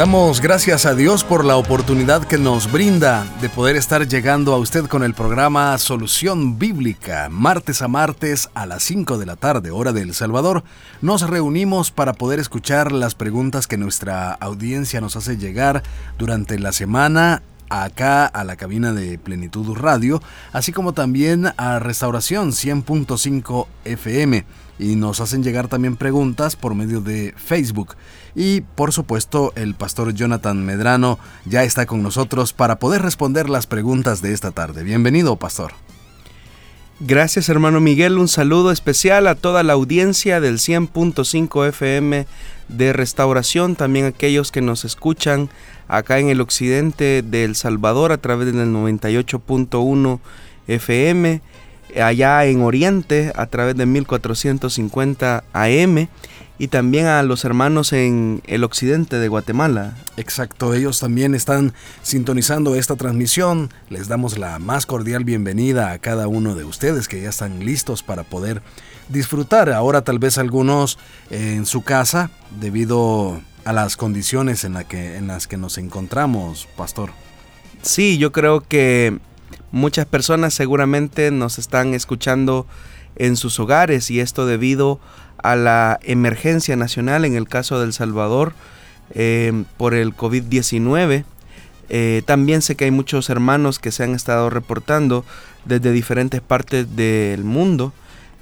Damos gracias a Dios por la oportunidad que nos brinda de poder estar llegando a usted con el programa Solución Bíblica. Martes a martes a las 5 de la tarde, hora de El Salvador, nos reunimos para poder escuchar las preguntas que nuestra audiencia nos hace llegar durante la semana acá a la cabina de Plenitud Radio, así como también a Restauración 100.5 FM y nos hacen llegar también preguntas por medio de Facebook. Y por supuesto el pastor Jonathan Medrano ya está con nosotros para poder responder las preguntas de esta tarde. Bienvenido, pastor. Gracias hermano Miguel, un saludo especial a toda la audiencia del 100.5 FM de Restauración, también aquellos que nos escuchan acá en el occidente de El Salvador a través del 98.1 FM allá en Oriente a través de 1450 AM y también a los hermanos en el occidente de Guatemala. Exacto, ellos también están sintonizando esta transmisión. Les damos la más cordial bienvenida a cada uno de ustedes que ya están listos para poder disfrutar. Ahora tal vez algunos en su casa debido a las condiciones en, la que, en las que nos encontramos, pastor. Sí, yo creo que Muchas personas seguramente nos están escuchando en sus hogares y esto debido a la emergencia nacional en el caso del Salvador eh, por el COVID-19. Eh, también sé que hay muchos hermanos que se han estado reportando desde diferentes partes del mundo,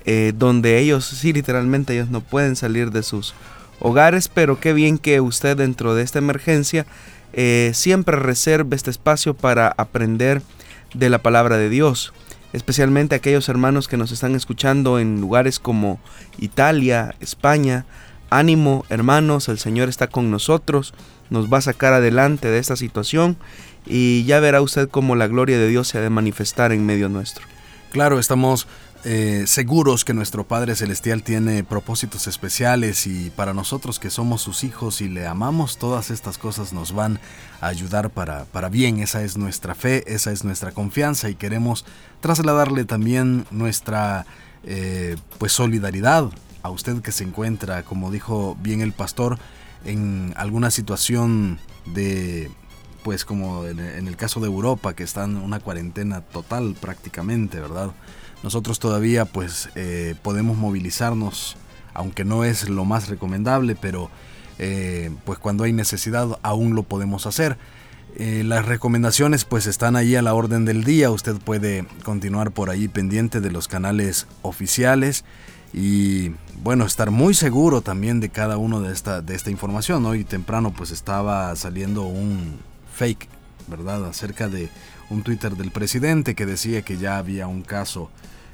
eh, donde ellos, sí, literalmente ellos no pueden salir de sus hogares, pero qué bien que usted dentro de esta emergencia siempre reserve este espacio para aprender de la palabra de Dios, especialmente aquellos hermanos que nos están escuchando en lugares como Italia, España. Ánimo, hermanos, el Señor está con nosotros, nos va a sacar adelante de esta situación y ya verá usted cómo la gloria de Dios se ha de manifestar en medio nuestro. Claro, estamos eh, seguros que nuestro Padre Celestial tiene propósitos especiales y para nosotros que somos sus hijos y le amamos, todas estas cosas nos van a ayudar para, para bien. Esa es nuestra fe, esa es nuestra confianza y queremos trasladarle también nuestra eh, pues solidaridad a usted que se encuentra, como dijo bien el pastor, en alguna situación de pues como en el caso de Europa que están en una cuarentena total prácticamente, ¿verdad? Nosotros todavía pues eh, podemos movilizarnos, aunque no es lo más recomendable, pero eh, pues cuando hay necesidad aún lo podemos hacer. Eh, las recomendaciones pues están ahí a la orden del día, usted puede continuar por ahí pendiente de los canales oficiales y bueno, estar muy seguro también de cada uno de esta, de esta información. Hoy temprano pues estaba saliendo un fake, ¿verdad? Acerca de un Twitter del presidente que decía que ya había un caso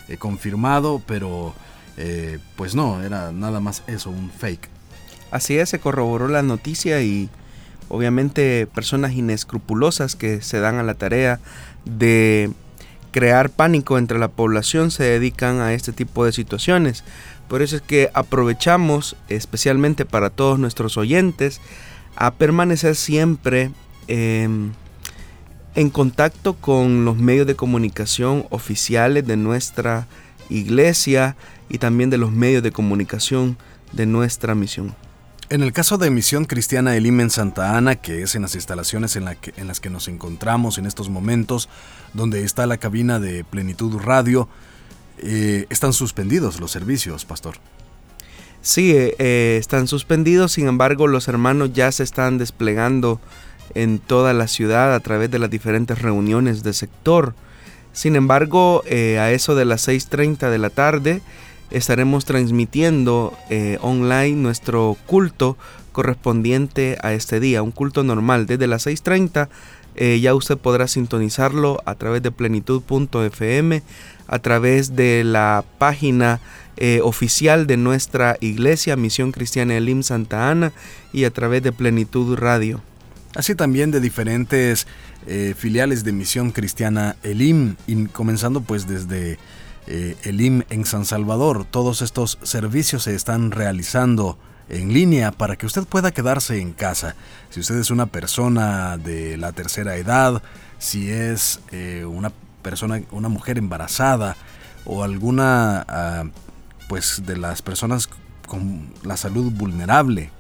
eh, confirmado, pero eh, pues no, era nada más eso, un fake. Así es, se corroboró la noticia y obviamente personas inescrupulosas que se dan a la tarea de crear pánico entre la población se dedican a este tipo de situaciones. Por eso es que aprovechamos, especialmente para todos nuestros oyentes, a permanecer siempre em, en contacto con los medios de comunicación oficiales de nuestra iglesia y también de los medios de comunicación de nuestra misión. En el caso de Misión Cristiana Elim en Santa Ana, que es en las instalaciones en, las que nos encontramos en estos momentos, donde está la cabina de Plenitud Radio, eh, están suspendidos los servicios, pastor. Sí, eh, eh, están suspendidos, sin embargo los hermanos ya se están desplegando en toda la ciudad a través de las diferentes reuniones de sector. Sin embargo, eh, a eso de las 6.30 de la tarde estaremos transmitiendo eh, online nuestro culto correspondiente a este día, un culto normal. Desde las 6.30 eh, ya usted podrá sintonizarlo a través de plenitud.fm, a través de la página oficial de nuestra iglesia, Misión Cristiana Elim Santa Ana, y a través de Plenitud Radio así también de diferentes eh, filiales de Misión Cristiana Elim, y comenzando pues desde eh, Elim en San Salvador. Todos estos servicios se están realizando en línea para que usted pueda quedarse en casa. Si usted es una persona de la tercera edad, si es eh, una persona, una mujer embarazada o alguna ah, pues de las personas con la salud vulnerable,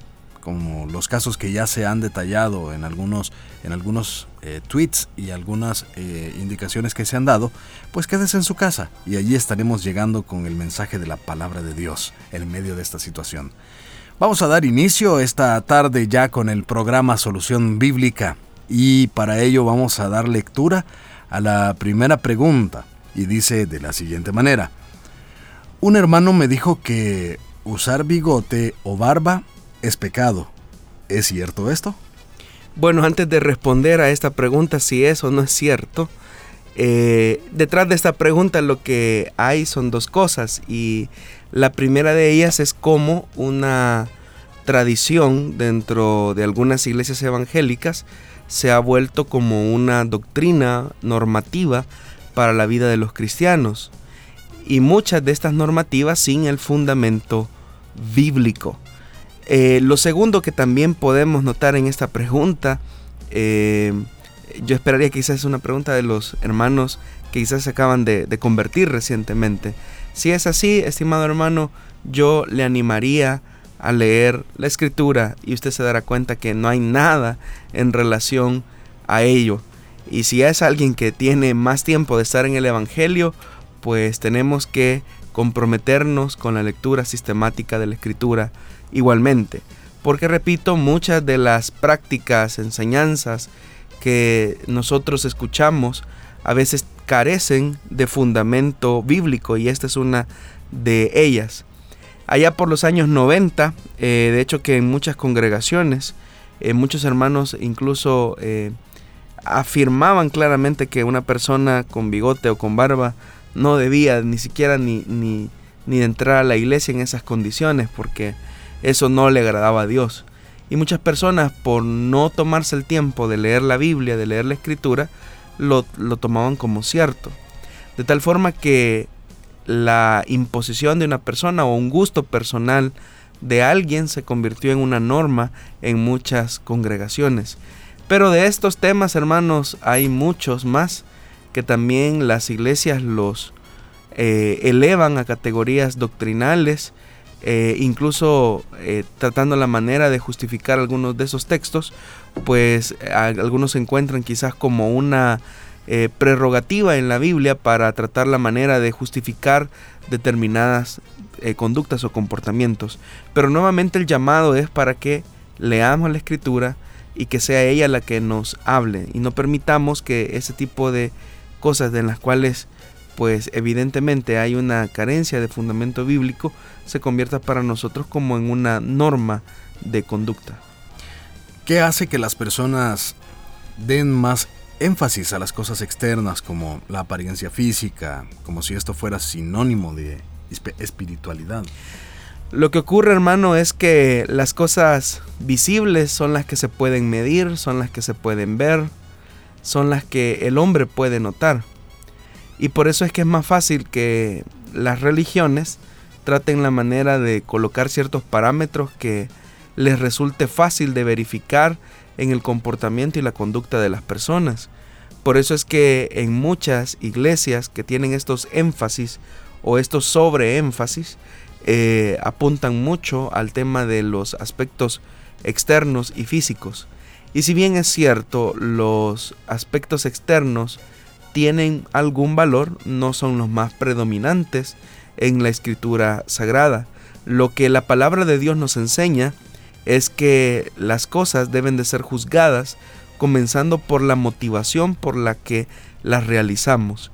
como los casos que ya se han detallado en algunos, en algunos eh, tweets y algunas eh, indicaciones que se han dado, pues quédese en su casa y allí estaremos llegando con el mensaje de la palabra de Dios en medio de esta situación. Vamos a dar inicio esta tarde ya con el programa Solución Bíblica y para ello vamos a dar lectura a la primera pregunta y dice de la siguiente manera. Un hermano me dijo que usar bigote o barba es pecado. ¿Es cierto esto? Bueno, antes de responder a esta pregunta si es o no es cierto, eh, detrás de esta pregunta lo que hay son dos cosas y la primera de ellas es como una tradición dentro de algunas iglesias evangélicas se ha vuelto como una doctrina normativa para la vida de los cristianos y muchas de estas normativas sin el fundamento bíblico. Eh, lo segundo que también podemos notar en esta pregunta, eh, yo esperaría que quizás es una pregunta de los hermanos que quizás se acaban de, de convertir recientemente. Si es así, estimado hermano, yo le animaría a leer la escritura y usted se dará cuenta que no hay nada en relación a ello. Y si es alguien que tiene más tiempo de estar en el Evangelio, pues tenemos que comprometernos con la lectura sistemática de la escritura igualmente. Porque repito, muchas de las prácticas, enseñanzas que nosotros escuchamos a veces carecen de fundamento bíblico y esta es una de ellas. Allá por los años 90, eh, de hecho que en muchas congregaciones, eh, muchos hermanos incluso eh, afirmaban claramente que una persona con bigote o con barba no debía ni siquiera ni, ni, ni entrar a la iglesia en esas condiciones porque eso no le agradaba a Dios. Y muchas personas por no tomarse el tiempo de leer la Biblia, de leer la escritura, lo, lo tomaban como cierto. De tal forma que la imposición de una persona o un gusto personal de alguien se convirtió en una norma en muchas congregaciones. Pero de estos temas, hermanos, hay muchos más que también las iglesias los eh, elevan a categorías doctrinales, eh, incluso eh, tratando la manera de justificar algunos de esos textos, pues algunos se encuentran quizás como una eh, prerrogativa en la Biblia para tratar la manera de justificar determinadas conductas o comportamientos. Pero nuevamente el llamado es para que leamos la escritura y que sea ella la que nos hable y no permitamos que ese tipo de cosas en las cuales pues evidentemente hay una carencia de fundamento bíblico se convierta para nosotros como en una norma de conducta. ¿Qué hace que las personas den más énfasis a las cosas externas como la apariencia física, como si esto fuera sinónimo de espiritualidad. Lo que ocurre, hermano, es que las cosas visibles son las que se pueden medir, son las que se pueden ver, son las que el hombre puede notar. Y por eso es que es más fácil que las religiones traten la manera de colocar ciertos parámetros que les resulte fácil de verificar en el comportamiento y la conducta de las personas. Por eso es que en muchas iglesias que tienen estos énfasis o estos sobreénfasis, eh, apuntan mucho al tema de los aspectos externos y físicos. Y si bien es cierto, los aspectos externos tienen algún valor, no son los más predominantes en la escritura sagrada. Lo que la palabra de Dios nos enseña es que las cosas deben de ser juzgadas comenzando por la motivación por la que las realizamos.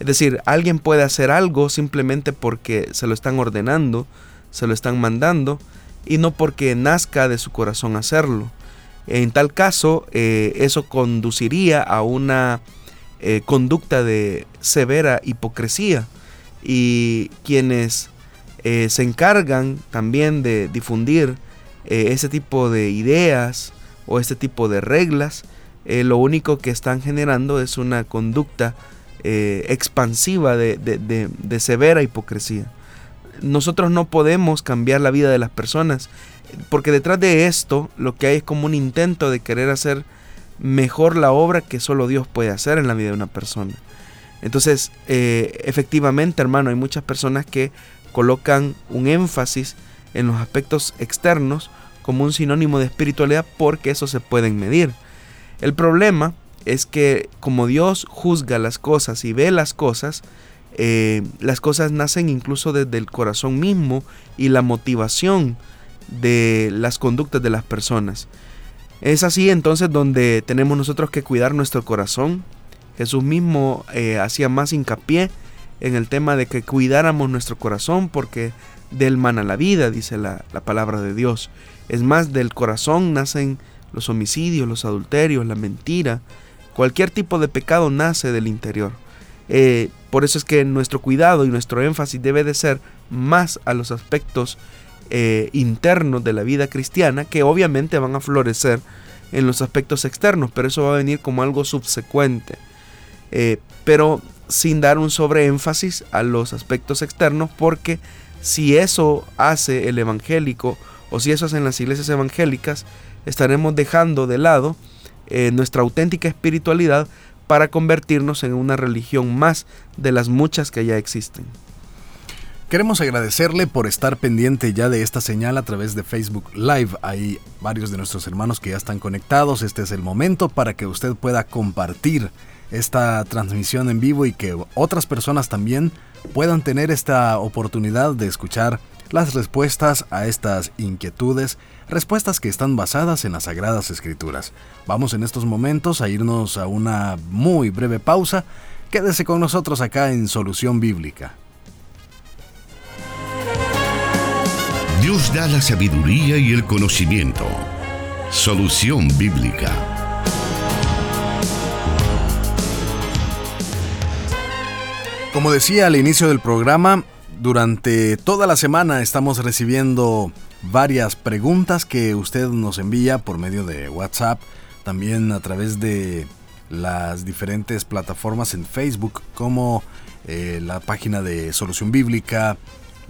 Es decir, alguien puede hacer algo simplemente porque se lo están ordenando, se lo están mandando, y no porque nazca de su corazón hacerlo. En tal caso, eh, eso conduciría a una eh, conducta de severa hipocresía. Y quienes eh, se encargan también de difundir eh, ese tipo de ideas o este tipo de reglas, lo único que están generando es una conducta expansiva de, severa hipocresía. nosotros no podemos cambiar la vida de las personas, porque detrás de esto lo que hay es como un intento de querer hacer mejor la obra que solo Dios puede hacer en la vida de una persona. Entonces, eh, efectivamente, hermano, hay muchas personas que colocan un énfasis en los aspectos externos como un sinónimo de espiritualidad porque eso se pueden medir. El problema es que como Dios juzga las cosas y ve las cosas, eh, las cosas nacen incluso desde el corazón mismo y la motivación de las conductas de las personas. Es así entonces donde tenemos nosotros que cuidar nuestro corazón. Jesús mismo eh, hacía más hincapié en el tema de que cuidáramos nuestro corazón porque del mana la vida, dice la, palabra de Dios. Es más, del corazón nacen los homicidios, los adulterios, la mentira. Cualquier tipo de pecado nace del interior. Eh, por eso es que nuestro cuidado y nuestro énfasis debe de ser más a los aspectos eh, internos de la vida cristiana que obviamente van a florecer en los aspectos externos, pero eso va a venir como algo subsecuente. Eh, pero sin dar un sobreénfasis a los aspectos externos, porque si eso hace el evangélico o si eso hacen las iglesias evangélicas, estaremos dejando de lado eh, nuestra auténtica espiritualidad para convertirnos en una religión más de las muchas que ya existen. Queremos agradecerle por estar pendiente ya de esta señal a través de Facebook Live. Hay varios de nuestros hermanos que ya están conectados. Este es el momento para que usted pueda compartir esta transmisión en vivo y que otras personas también puedan tener esta oportunidad de escuchar las respuestas a estas inquietudes, respuestas que están basadas en las Sagradas Escrituras. Vamos en estos momentos a irnos a una muy breve pausa. Quédese con nosotros acá en Solución Bíblica. Dios da la sabiduría y el conocimiento. Solución bíblica. Como decía al inicio del programa, durante toda la semana estamos recibiendo varias preguntas que usted nos envía por medio de WhatsApp, también a través de las diferentes plataformas en Facebook como eh, la página de Solución Bíblica,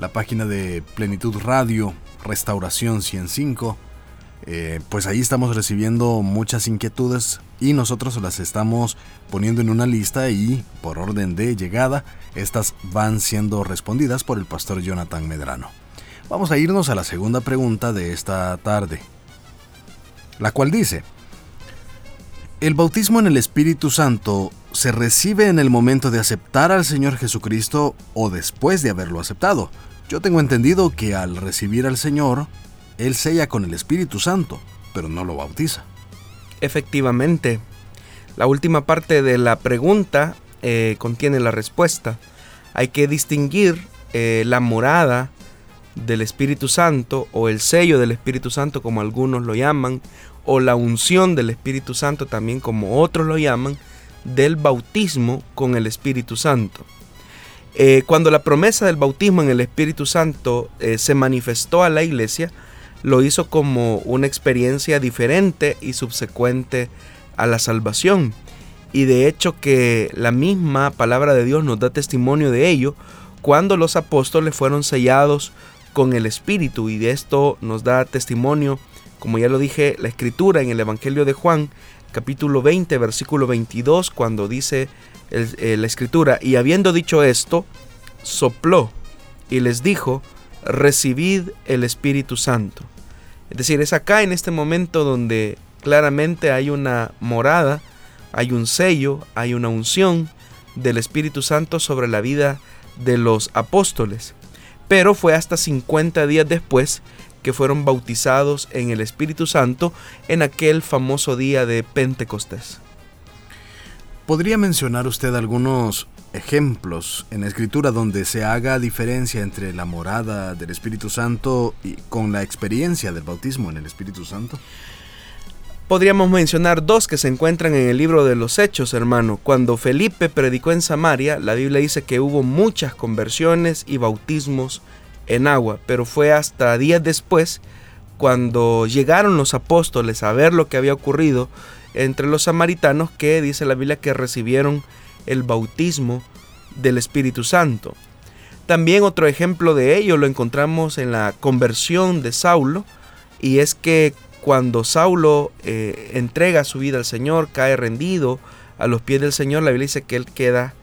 la página de Plenitud Radio, Restauración 105. Eh, pues ahí estamos recibiendo muchas inquietudes y nosotros las estamos poniendo en una lista y por orden de llegada estas van siendo respondidas por el pastor Jonathan Medrano. Vamos a irnos a la segunda pregunta de esta tarde, la cual dice, ¿el bautismo en el Espíritu Santo se recibe en el momento de aceptar al Señor Jesucristo o después de haberlo aceptado? Yo tengo entendido que al recibir al Señor, Él sella con el Espíritu Santo, pero no lo bautiza. Efectivamente, la última parte de la pregunta eh, contiene la respuesta. Hay que distinguir eh, la morada del Espíritu Santo o el sello del Espíritu Santo como algunos lo llaman, o la unción del Espíritu Santo también como otros lo llaman, del bautismo con el Espíritu Santo. Eh, cuando la promesa del bautismo en el Espíritu Santo eh, se manifestó a la iglesia, lo hizo como una experiencia diferente y subsecuente a la salvación. Y de hecho que la misma palabra de Dios nos da testimonio de ello cuando los apóstoles fueron sellados con el Espíritu. Y de esto nos da testimonio, como ya lo dije, la escritura en el Evangelio de Juan, capítulo 20, versículo 22, cuando dice eh, la escritura, y habiendo dicho esto, sopló y les dijo, recibid el Espíritu Santo. Es decir, es acá en este momento donde claramente hay una morada, hay un sello, hay una unción del Espíritu Santo sobre la vida de los apóstoles. Pero fue hasta 50 días después que fueron bautizados en el Espíritu Santo en aquel famoso día de Pentecostés. ¿Podría mencionar usted algunos ejemplos en la escritura donde se haga diferencia entre la morada del Espíritu Santo y con la experiencia del bautismo en el Espíritu Santo? Podríamos mencionar dos que se encuentran en el libro de los Hechos, hermano. Cuando Felipe predicó en Samaria, la Biblia dice que hubo muchas conversiones y bautismos en agua, pero fue hasta días después, cuando llegaron los apóstoles a ver lo que había ocurrido, entre los samaritanos que dice la Biblia que recibieron el bautismo del Espíritu Santo. También otro ejemplo de ello lo encontramos en la conversión de Saulo, y es que cuando Saulo eh, entrega su vida al Señor, cae rendido a los pies del Señor, la Biblia dice que él queda,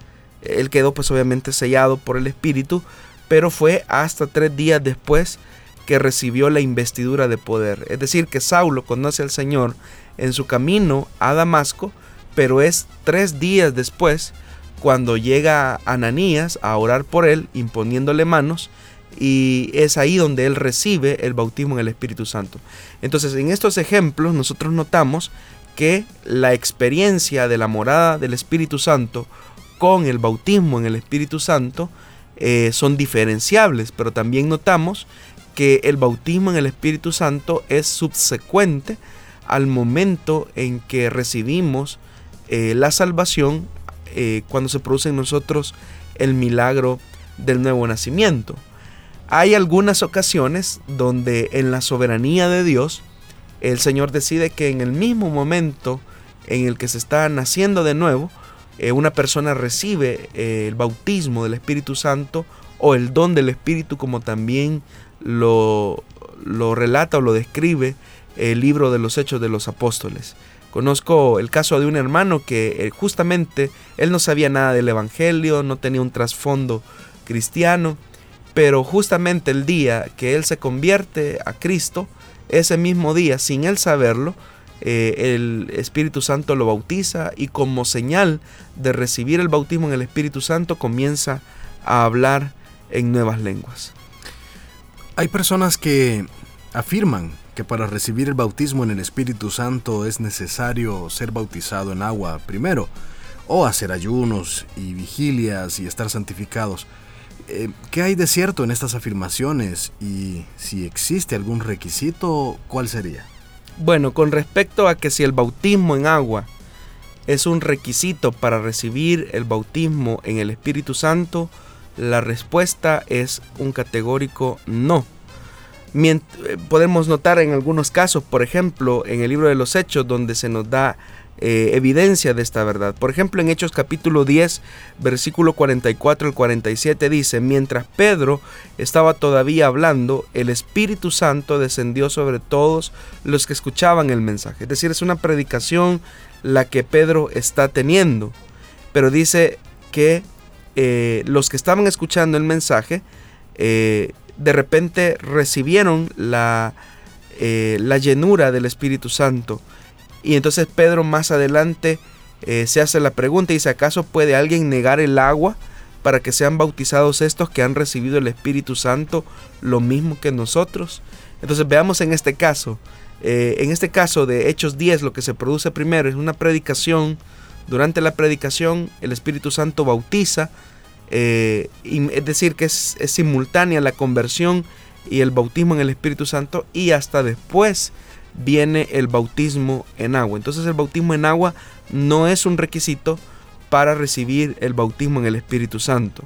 él quedó pues obviamente sellado por el Espíritu, pero fue hasta tres días después que recibió la investidura de poder. Es decir, que Saulo conoce al Señor en su camino a Damasco, pero es tres días después cuando llega Ananías a orar por él, imponiéndole manos, y es ahí donde él recibe el bautismo en el Espíritu Santo. Entonces, en estos ejemplos nosotros notamos que la experiencia de la morada del Espíritu Santo con el bautismo en el Espíritu Santo eh, son diferenciables, pero también notamos que el bautismo en el Espíritu Santo es subsecuente al momento en que recibimos eh, la salvación eh, cuando se produce en nosotros el milagro del nuevo nacimiento. Hay algunas ocasiones donde en la soberanía de Dios el Señor decide que en el mismo momento en el que se está naciendo de nuevo, eh, una persona recibe el bautismo del Espíritu Santo o el don del Espíritu como también lo, lo relata o lo describe el libro de los Hechos de los Apóstoles. Conozco el caso de un hermano que eh, justamente él no sabía nada del Evangelio, no tenía un trasfondo cristiano, pero justamente el día que él se convierte a Cristo, ese mismo día, sin él saberlo, eh, el Espíritu Santo lo bautiza y como señal de recibir el bautismo en el Espíritu Santo comienza a hablar en nuevas lenguas. Hay personas que afirman que para recibir el bautismo en el Espíritu Santo es necesario ser bautizado en agua primero, o hacer ayunos y vigilias y estar santificados. Eh, ¿Qué hay de cierto en estas afirmaciones? Y si existe algún requisito, ¿cuál sería? Bueno, con respecto a que si el bautismo en agua es un requisito para recibir el bautismo en el Espíritu Santo, la respuesta es un categórico no. Podemos notar en algunos casos, por ejemplo, en el libro de los Hechos, donde se nos da eh, evidencia de esta verdad. Por ejemplo, en Hechos capítulo 10, versículo 44 al 47 dice, mientras Pedro estaba todavía hablando, el Espíritu Santo descendió sobre todos los que escuchaban el mensaje. Es decir, es una predicación la que Pedro está teniendo. Pero dice que eh, los que estaban escuchando el mensaje, eh, de repente recibieron la, eh, la, llenura del Espíritu Santo. Y entonces Pedro más adelante se hace la pregunta y dice, ¿acaso puede alguien negar el agua para que sean bautizados estos que han recibido el Espíritu Santo lo mismo que nosotros? Entonces veamos en este caso, en este caso de Hechos 10 lo que se produce primero es una predicación durante la predicación el Espíritu Santo bautiza, eh, es decir, que es, simultánea la conversión y el bautismo en el Espíritu Santo y hasta después viene el bautismo en agua. Entonces el bautismo en agua no es un requisito para recibir el bautismo en el Espíritu Santo.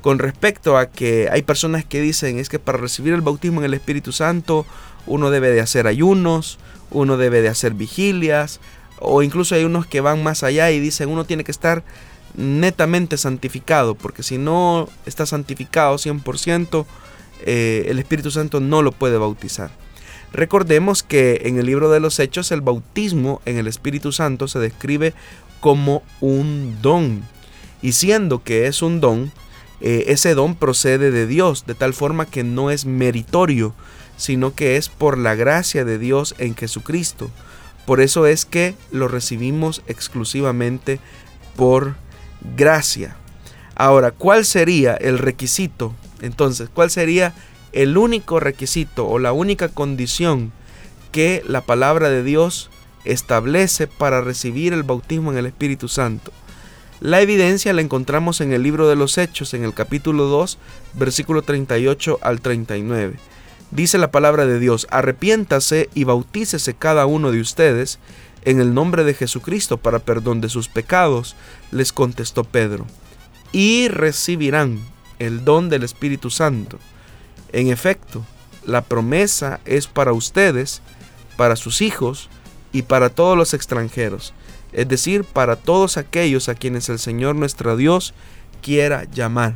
Con respecto a que hay personas que dicen es que para recibir el bautismo en el Espíritu Santo uno debe de hacer ayunos, uno debe de hacer vigilias, o incluso hay unos que van más allá y dicen uno tiene que estar netamente santificado, porque si no está santificado 100%, eh, el Espíritu Santo no lo puede bautizar. Recordemos que en el libro de los Hechos el bautismo en el Espíritu Santo se describe como un don. Y siendo que es un don, eh, ese don procede de Dios, de tal forma que no es meritorio, sino que es por la gracia de Dios en Jesucristo. Por eso es que lo recibimos exclusivamente por gracia. Ahora, ¿cuál sería el requisito? Entonces, ¿cuál sería el único requisito o la única condición que la palabra de Dios establece para recibir el bautismo en el Espíritu Santo? La evidencia la encontramos en el libro de los Hechos, en el capítulo 2, versículo 38 al 39. Dice la palabra de Dios, arrepiéntase y bautícese cada uno de ustedes en el nombre de Jesucristo para perdón de sus pecados, les contestó Pedro, y recibirán el don del Espíritu Santo. En efecto, la promesa es para ustedes, para sus hijos y para todos los extranjeros, es decir, para todos aquellos a quienes el Señor nuestro Dios quiera llamar.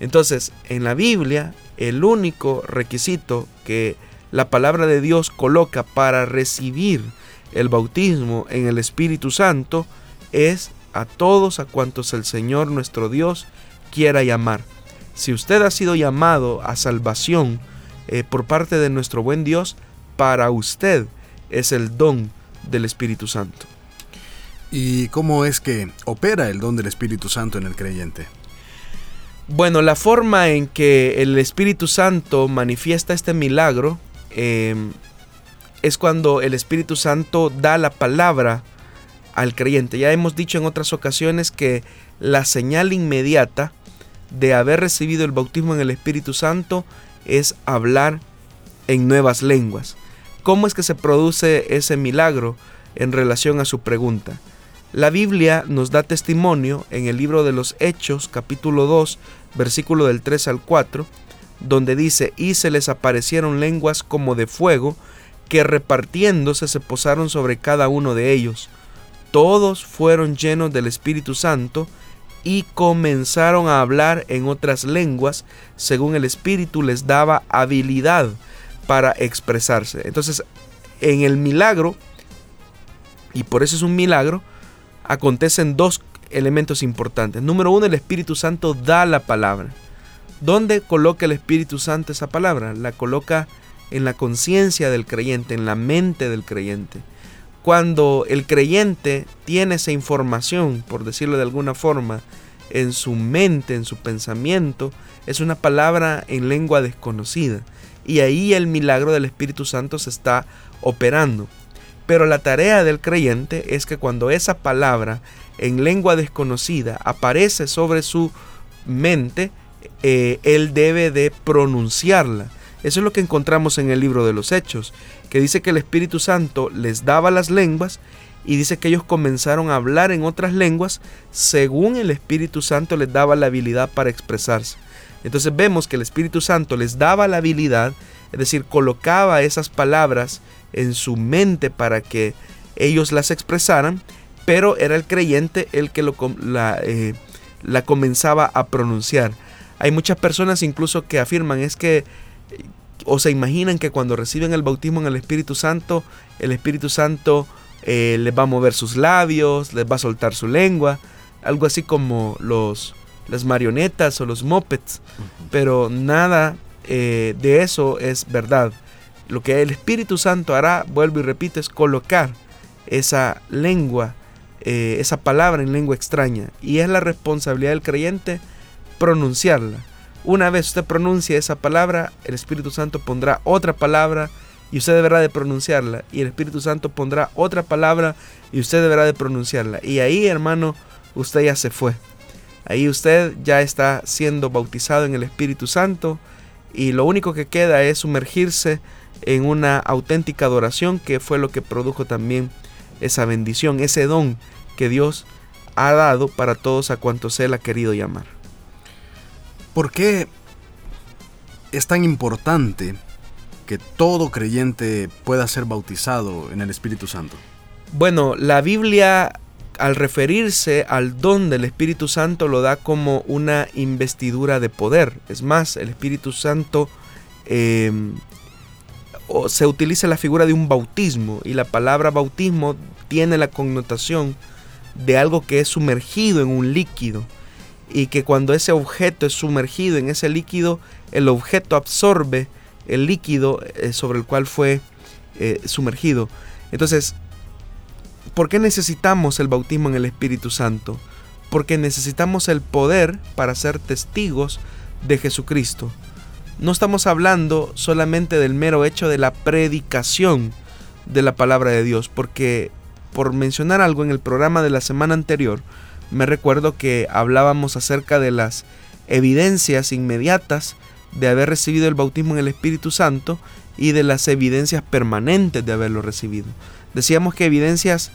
Entonces, en la Biblia, el único requisito que la palabra de Dios coloca para recibir el bautismo en el Espíritu Santo es a todos a cuantos el Señor nuestro Dios quiera llamar. Si usted ha sido llamado a salvación eh, por parte de nuestro buen Dios, para usted es el don del Espíritu Santo. ¿Y cómo es que opera el don del Espíritu Santo en el creyente? Bueno, la forma en que el Espíritu Santo manifiesta este milagro em, es cuando el Espíritu Santo da la palabra al creyente. Ya hemos dicho en otras ocasiones que la señal inmediata de haber recibido el bautismo en el Espíritu Santo es hablar en nuevas lenguas. ¿Cómo es que se produce ese milagro en relación a su pregunta? La Biblia nos da testimonio en el libro de los Hechos, capítulo 2, versículo del 3 al 4, donde dice, y se les aparecieron lenguas como de fuego, que repartiéndose se posaron sobre cada uno de ellos. Todos fueron llenos del Espíritu Santo y comenzaron a hablar en otras lenguas, según el Espíritu les daba habilidad para expresarse. Entonces, en el milagro, y por eso es un milagro, acontecen dos elementos importantes. Número uno, el Espíritu Santo da la palabra. ¿Dónde coloca el Espíritu Santo esa palabra? La coloca en la conciencia del creyente, en la mente del creyente. Cuando el creyente tiene esa información, por decirlo de alguna forma, en su mente, en su pensamiento, es una palabra en lengua desconocida. Y ahí el milagro del Espíritu Santo se está operando. Pero la tarea del creyente es que cuando esa palabra en lengua desconocida aparece sobre su mente, eh, él debe de pronunciarla. Eso es lo que encontramos en el libro de los Hechos, que dice que el Espíritu Santo les daba las lenguas y dice que ellos comenzaron a hablar en otras lenguas según el Espíritu Santo les daba la habilidad para expresarse. Entonces vemos que el Espíritu Santo les daba la habilidad, es decir, colocaba esas palabras en su mente para que ellos las expresaran, pero era el creyente el que lo, la, eh, la comenzaba a pronunciar. Hay muchas personas incluso que afirman es que o se imaginan que cuando reciben el bautismo en el Espíritu Santo, el Espíritu Santo eh, les va a mover sus labios, les va a soltar su lengua, algo así como los, las marionetas o los mopeds, pero nada eh, de eso es verdad. Lo que el Espíritu Santo hará, vuelvo y repito, es colocar esa lengua, eh, esa palabra en lengua extraña. Y es la responsabilidad del creyente pronunciarla. Una vez usted pronuncia esa palabra, el Espíritu Santo pondrá otra palabra y usted deberá de pronunciarla. Y el Espíritu Santo pondrá otra palabra y usted deberá de pronunciarla. Y ahí, hermano, usted ya se fue. Ahí usted ya está siendo bautizado en el Espíritu Santo y lo único que queda es sumergirse en una auténtica adoración que fue lo que produjo también esa bendición, ese don que Dios ha dado para todos a cuantos Él ha querido llamar. ¿Por qué es tan importante que todo creyente pueda ser bautizado en el Espíritu Santo? Bueno, la Biblia al referirse al don del Espíritu Santo lo da como una investidura de poder. Es más, el Espíritu Santo eh, se utiliza la figura de un bautismo y la palabra bautismo tiene la connotación de algo que es sumergido en un líquido y que cuando ese objeto es sumergido en ese líquido, el objeto absorbe el líquido eh, sobre el cual fue eh, sumergido. Entonces, ¿por qué necesitamos el bautismo en el Espíritu Santo? Porque necesitamos el poder para ser testigos de Jesucristo no estamos hablando solamente del mero hecho de la predicación de la palabra de Dios, porque por mencionar algo en el programa de la semana anterior, me recuerdo que hablábamos acerca de las evidencias inmediatas de haber recibido el bautismo en el Espíritu Santo y de las evidencias permanentes de haberlo recibido. Decíamos que evidencias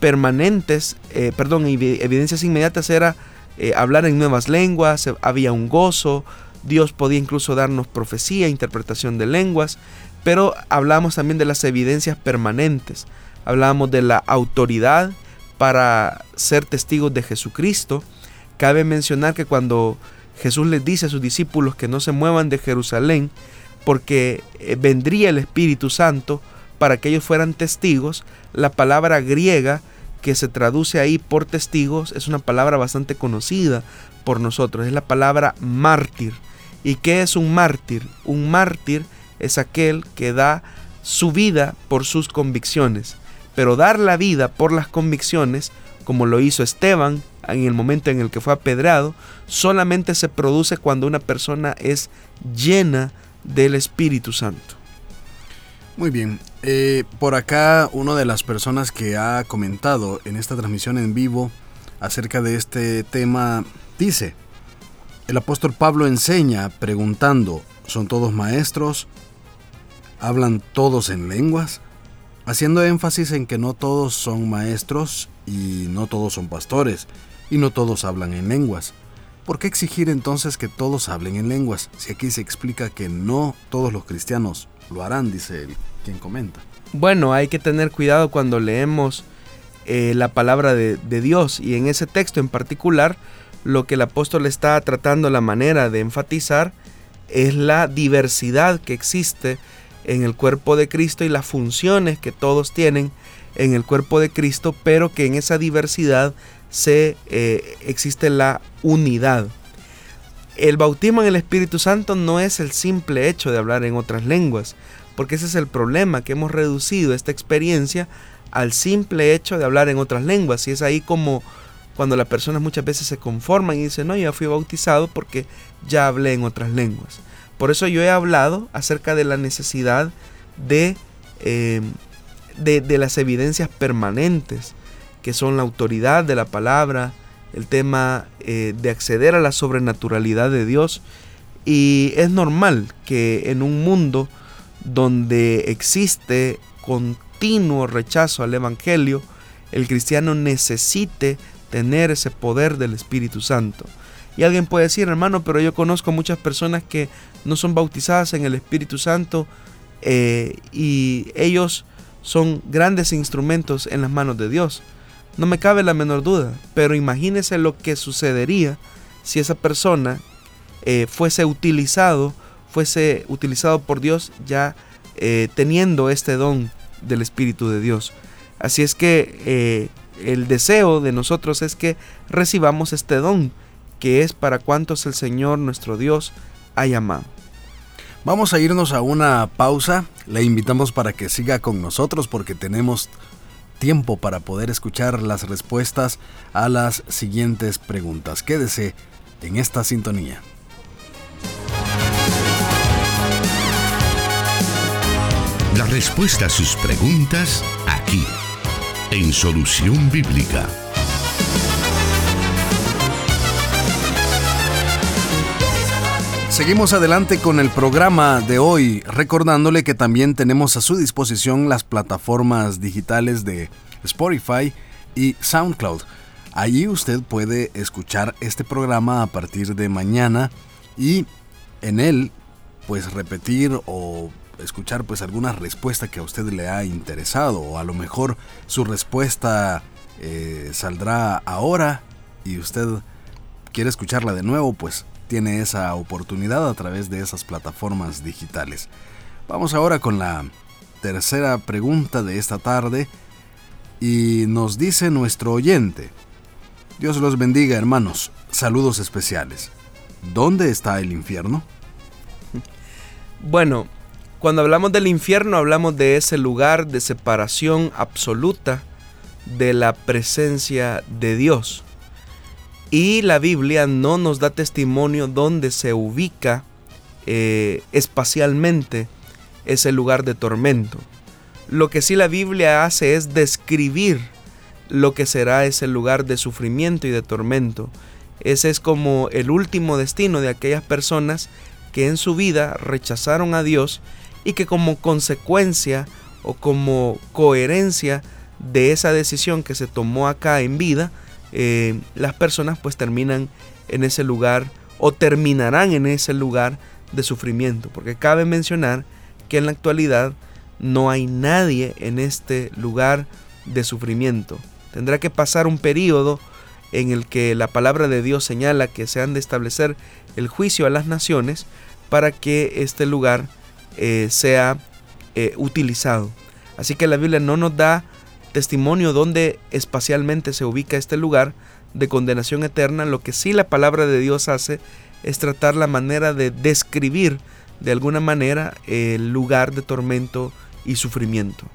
permanentes, eh, perdón, evidencias inmediatas era eh, hablar en nuevas lenguas, había un gozo, Dios podía incluso darnos profecía, interpretación de lenguas, pero hablamos también de las evidencias permanentes. Hablamos de la autoridad para ser testigos de Jesucristo. Cabe mencionar que cuando Jesús les dice a sus discípulos que no se muevan de Jerusalén porque eh, vendría el Espíritu Santo para que ellos fueran testigos. La palabra griega que se traduce ahí por testigos es una palabra bastante conocida por nosotros, es la palabra mártir. ¿Y qué es un mártir? Un mártir es aquel que da su vida por sus convicciones, pero dar la vida por las convicciones, como lo hizo Esteban en el momento en el que fue apedrado, solamente se produce cuando una persona es llena del Espíritu Santo. Muy bien, eh, por acá una de las personas que ha comentado en esta transmisión en vivo acerca de este tema dice, el apóstol Pablo enseña preguntando, ¿son todos maestros? ¿Hablan todos en lenguas? Haciendo énfasis en que no todos son maestros y no todos son pastores y no todos hablan en lenguas. ¿Por qué exigir entonces que todos hablen en lenguas si aquí se explica que no todos los cristianos lo harán, dice quien comenta? Bueno, hay que tener cuidado cuando leemos eh, la palabra de, de Dios y en ese texto en particular lo que el apóstol está tratando la manera de enfatizar es la diversidad que existe en el cuerpo de Cristo y las funciones que todos tienen en el cuerpo de Cristo, pero que en esa diversidad se eh, existe la unidad. El bautismo en el Espíritu Santo no es el simple hecho de hablar en otras lenguas, porque ese es el problema, que hemos reducido esta experiencia al simple hecho de hablar en otras lenguas. Y es ahí como cuando las personas muchas veces se conforman y dicen, no, ya fui bautizado porque ya hablé en otras lenguas. Por eso yo he hablado acerca de la necesidad de, eh, de, de las evidencias permanentes que son la autoridad de la palabra, el tema eh, de acceder a la sobrenaturalidad de Dios. Y es normal que en un mundo donde existe continuo rechazo al Evangelio, el cristiano necesite tener ese poder del Espíritu Santo. Y alguien puede decir, hermano, pero yo conozco muchas personas que no son bautizadas en el Espíritu Santo eh, y ellos son grandes instrumentos en las manos de Dios. No me cabe la menor duda, pero imagínese lo que sucedería si esa persona eh, fuese utilizado, fuese utilizado por Dios ya eh, teniendo este don del Espíritu de Dios. Así es que el deseo de nosotros es que recibamos este don, que es para cuantos el Señor nuestro Dios ha llamado. Vamos a irnos a una pausa. Le invitamos para que siga con nosotros porque tenemos tiempo para poder escuchar las respuestas a las siguientes preguntas. Quédese en esta sintonía. La respuesta a sus preguntas aquí, en Solución Bíblica. Seguimos adelante con el programa de hoy, recordándole que también tenemos a su disposición las plataformas digitales de Spotify y SoundCloud. Allí usted puede escuchar este programa a partir de mañana y en él pues repetir o escuchar pues alguna respuesta que a usted le ha interesado o a lo mejor su respuesta eh, saldrá ahora y usted quiere escucharla de nuevo pues tiene esa oportunidad a través de esas plataformas digitales. Vamos ahora con la tercera pregunta de esta tarde y nos dice nuestro oyente, Dios los bendiga hermanos, saludos especiales. ¿Dónde está el infierno? Bueno, cuando hablamos del infierno hablamos de ese lugar de separación absoluta de la presencia de Dios. Y la Biblia no nos da testimonio dónde se ubica eh, espacialmente ese lugar de tormento. Lo que sí la Biblia hace es describir lo que será ese lugar de sufrimiento y de tormento. Ese es como el último destino de aquellas personas que en su vida rechazaron a Dios y que como consecuencia o como coherencia de esa decisión que se tomó acá en vida, eh, las personas pues terminan en ese lugar o terminarán en ese lugar de sufrimiento. Porque cabe mencionar que en la actualidad no hay nadie en este lugar de sufrimiento. Tendrá que pasar un periodo en el que la palabra de Dios señala que se han de establecer el juicio a las naciones para que este lugar eh, sea eh, utilizado. Así que la Biblia no nos da testimonio dónde espacialmente se ubica este lugar de condenación eterna. Lo que sí la palabra de Dios hace es tratar la manera de describir de alguna manera el lugar de tormento y sufrimiento.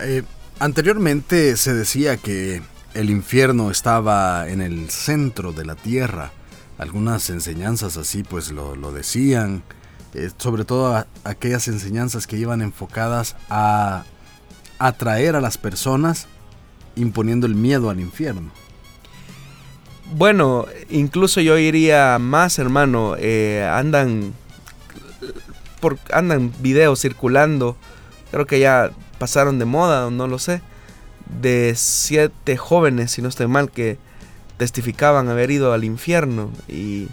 Eh, anteriormente se decía que el infierno estaba en el centro de la tierra. Algunas enseñanzas así pues lo, decían, eh, sobre todo aquellas enseñanzas que iban enfocadas a atraer a las personas imponiendo el miedo al infierno. Bueno, incluso yo iría más, hermano. Eh, andan, por, andan videos circulando. Creo que ya pasaron de moda, no lo sé. De siete jóvenes, si no estoy mal, que testificaban haber ido al infierno y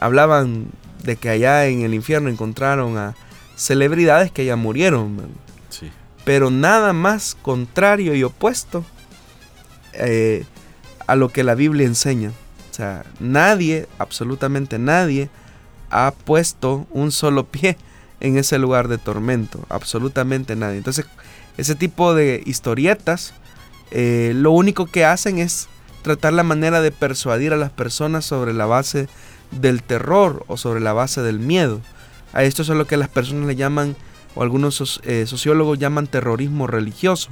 hablaban de que allá en el infierno encontraron a celebridades que ya murieron. Pero nada más contrario y opuesto eh, a lo que la Biblia enseña. O sea, nadie, absolutamente nadie, ha puesto un solo pie en ese lugar de tormento. Absolutamente nadie. Entonces, ese tipo de historietas, eh, lo único que hacen es tratar la manera de persuadir a las personas sobre la base del terror o sobre la base del miedo. A esto es lo que las personas le llaman, o algunos eh, sociólogos llaman terrorismo religioso.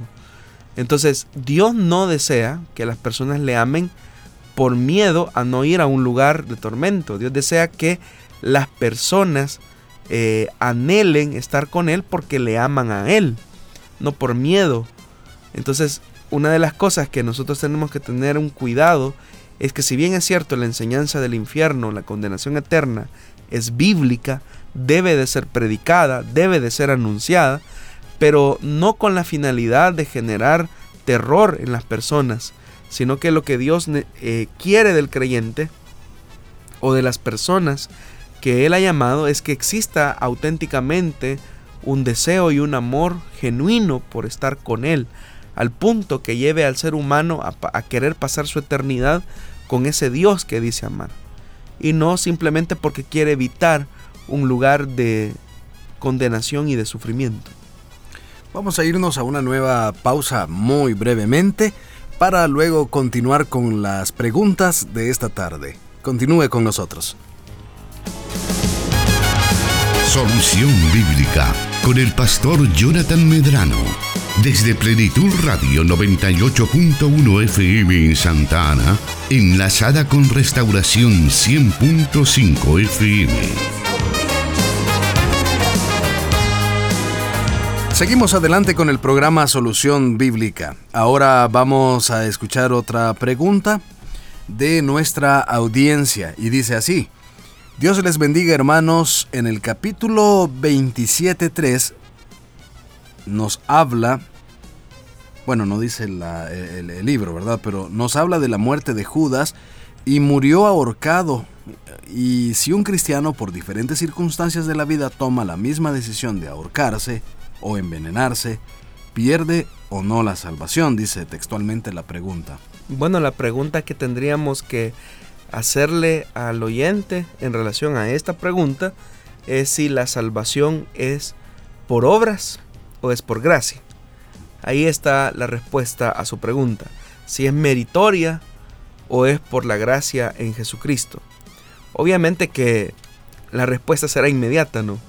Entonces, Dios no desea que las personas le amen por miedo a no ir a un lugar de tormento. Dios desea que las personas eh, anhelen estar con Él porque le aman a Él, no por miedo. Entonces, una de las cosas que nosotros tenemos que tener un cuidado es que si bien es cierto la enseñanza del infierno, la condenación eterna, es bíblica, debe de ser predicada, debe de ser anunciada, pero no con la finalidad de generar terror en las personas, sino que lo que Dios eh, quiere del creyente o de las personas que Él ha llamado es que exista auténticamente un deseo y un amor genuino por estar con Él, al punto que lleve al ser humano a, a querer pasar su eternidad con ese Dios que dice amar, y no simplemente porque quiere evitar un lugar de condenación y de sufrimiento. Vamos a irnos a una nueva pausa muy brevemente para luego continuar con las preguntas de esta tarde. Continúe con nosotros. Solución Bíblica con el pastor Jonathan Medrano. Desde Plenitud Radio 98.1 FM en Santa Ana, enlazada con Restauración 100.5 FM. Seguimos adelante con el programa Solución Bíblica. Ahora vamos a escuchar otra pregunta de nuestra audiencia y dice así. Dios les bendiga hermanos, en el capítulo 27.3 nos habla, bueno, no dice el, el libro, ¿verdad? Pero nos habla de la muerte de Judas y murió ahorcado. Y si un cristiano por diferentes circunstancias de la vida toma la misma decisión de ahorcarse, o envenenarse, pierde o no la salvación, dice textualmente la pregunta. Bueno, la pregunta que tendríamos que hacerle al oyente en relación a esta pregunta es si la salvación es por obras o es por gracia. Ahí está la respuesta a su pregunta. Si es meritoria o es por la gracia en Jesucristo. Obviamente que la respuesta será inmediata, ¿no?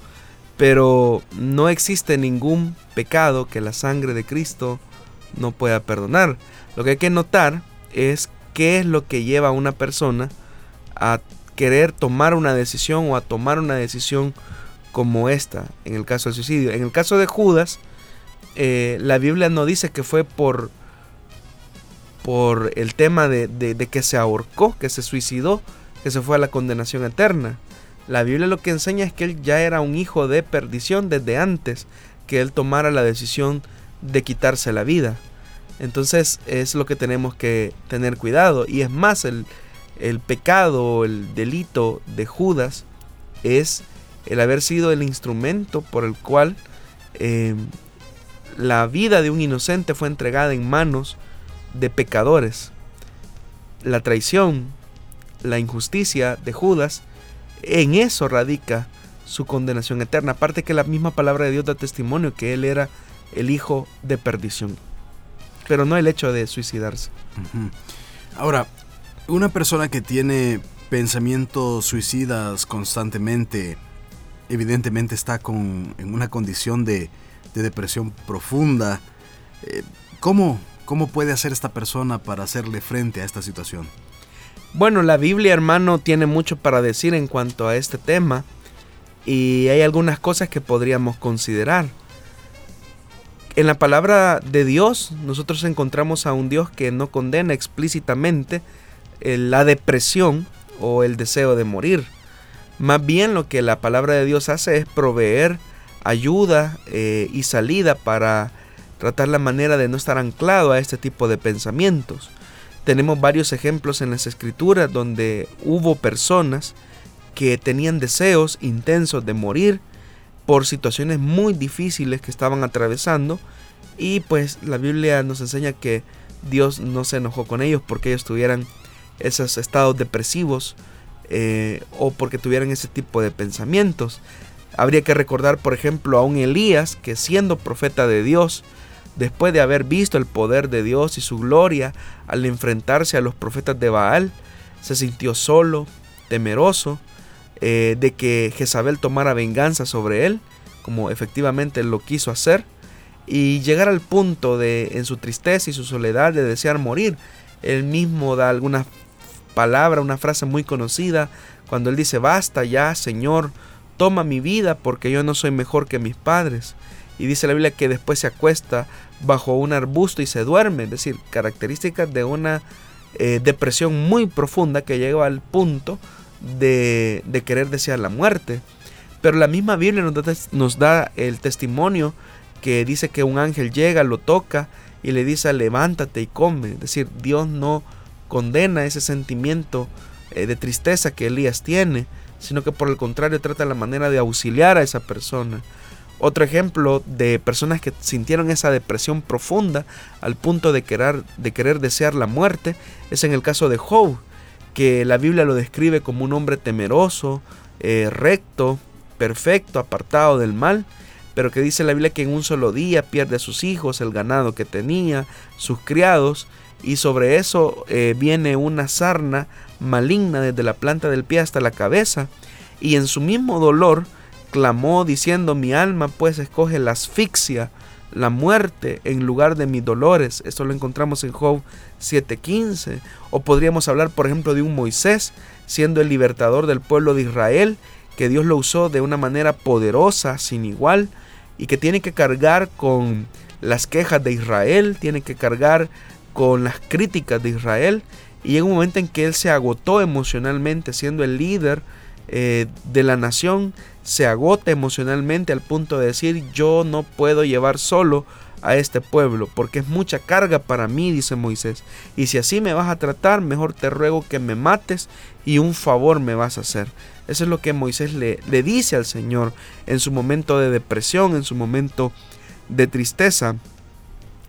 Pero no existe ningún pecado que la sangre de Cristo no pueda perdonar. Lo que hay que notar es qué es lo que lleva a una persona a querer tomar una decisión o a tomar una decisión como esta, en el caso del suicidio. En el caso de Judas, eh, la Biblia no dice que fue por, por el tema de, de que se ahorcó, que se suicidó, que se fue a la condenación eterna. La Biblia lo que enseña es que él ya era un hijo de perdición desde antes que él tomara la decisión de quitarse la vida. Entonces es lo que tenemos que tener cuidado. Y es más, el, el pecado, el delito de Judas es el haber sido el instrumento por el cual em, la vida de un inocente fue entregada en manos de pecadores. la traición, la injusticia de Judas, en eso radica su condenación eterna. Aparte que la misma palabra de Dios da testimonio que él era el hijo de perdición. Pero no el hecho de suicidarse. Ahora, una persona que tiene pensamientos suicidas constantemente, evidentemente está con, en una condición de, depresión profunda. Eh, ¿cómo, ¿Cómo puede hacer esta persona para hacerle frente a esta situación? Bueno, la Biblia, hermano, tiene mucho para decir en cuanto a este tema y hay algunas cosas que podríamos considerar. En la palabra de Dios nosotros encontramos a un Dios que no condena explícitamente eh, la depresión o el deseo de morir. Más bien lo que la palabra de Dios hace es proveer ayuda eh, y salida para tratar la manera de no estar anclado a este tipo de pensamientos. Tenemos varios ejemplos en las escrituras donde hubo personas que tenían deseos intensos de morir por situaciones muy difíciles que estaban atravesando y pues la Biblia nos enseña que Dios no se enojó con ellos porque ellos tuvieran esos estados depresivos eh, o porque tuvieran ese tipo de pensamientos. Habría que recordar, por ejemplo, a un Elías que siendo profeta de Dios, después de haber visto el poder de Dios y su gloria al enfrentarse a los profetas de Baal, se sintió solo, temeroso, eh, de que Jezabel tomara venganza sobre él, como efectivamente lo quiso hacer, y llegar al punto de, en su tristeza y su soledad, de desear morir. Él mismo da alguna palabra, una frase muy conocida, cuando él dice, basta ya, Señor, toma mi vida porque yo no soy mejor que mis padres. Y dice la Biblia que después se acuesta bajo un arbusto y se duerme, es decir, características de una eh, depresión muy profunda que llega al punto de, querer desear la muerte. Pero la misma Biblia nos da, nos da el testimonio que dice que un ángel llega, lo toca y le dice levántate y come. Es decir, Dios no condena ese sentimiento eh, de tristeza que Elías tiene, sino que por el contrario trata la manera de auxiliar a esa persona. Otro ejemplo de personas que sintieron esa depresión profunda al punto de querer, de querer desear la muerte es en el caso de Job, que la Biblia lo describe como un hombre temeroso, eh, recto, perfecto, apartado del mal, pero que dice la Biblia que en un solo día pierde a sus hijos, el ganado que tenía, sus criados, y sobre eso eh, viene una sarna maligna desde la planta del pie hasta la cabeza, y en su mismo dolor clamó diciendo, mi alma pues escoge la asfixia, la muerte en lugar de mis dolores. Esto lo encontramos en Job 7:15. O podríamos hablar, por ejemplo, de un Moisés siendo el libertador del pueblo de Israel, que Dios lo usó de una manera poderosa, sin igual, y que tiene que cargar con las quejas de Israel, tiene que cargar con las críticas de Israel, y en un momento en que él se agotó emocionalmente siendo el líder eh, de la nación se agota emocionalmente al punto de decir yo no puedo llevar solo a este pueblo porque es mucha carga para mí, dice Moisés. Y si así me vas a tratar, mejor te ruego que me mates y un favor me vas a hacer. Eso es lo que Moisés le, le dice al Señor en su momento de depresión, en su momento de tristeza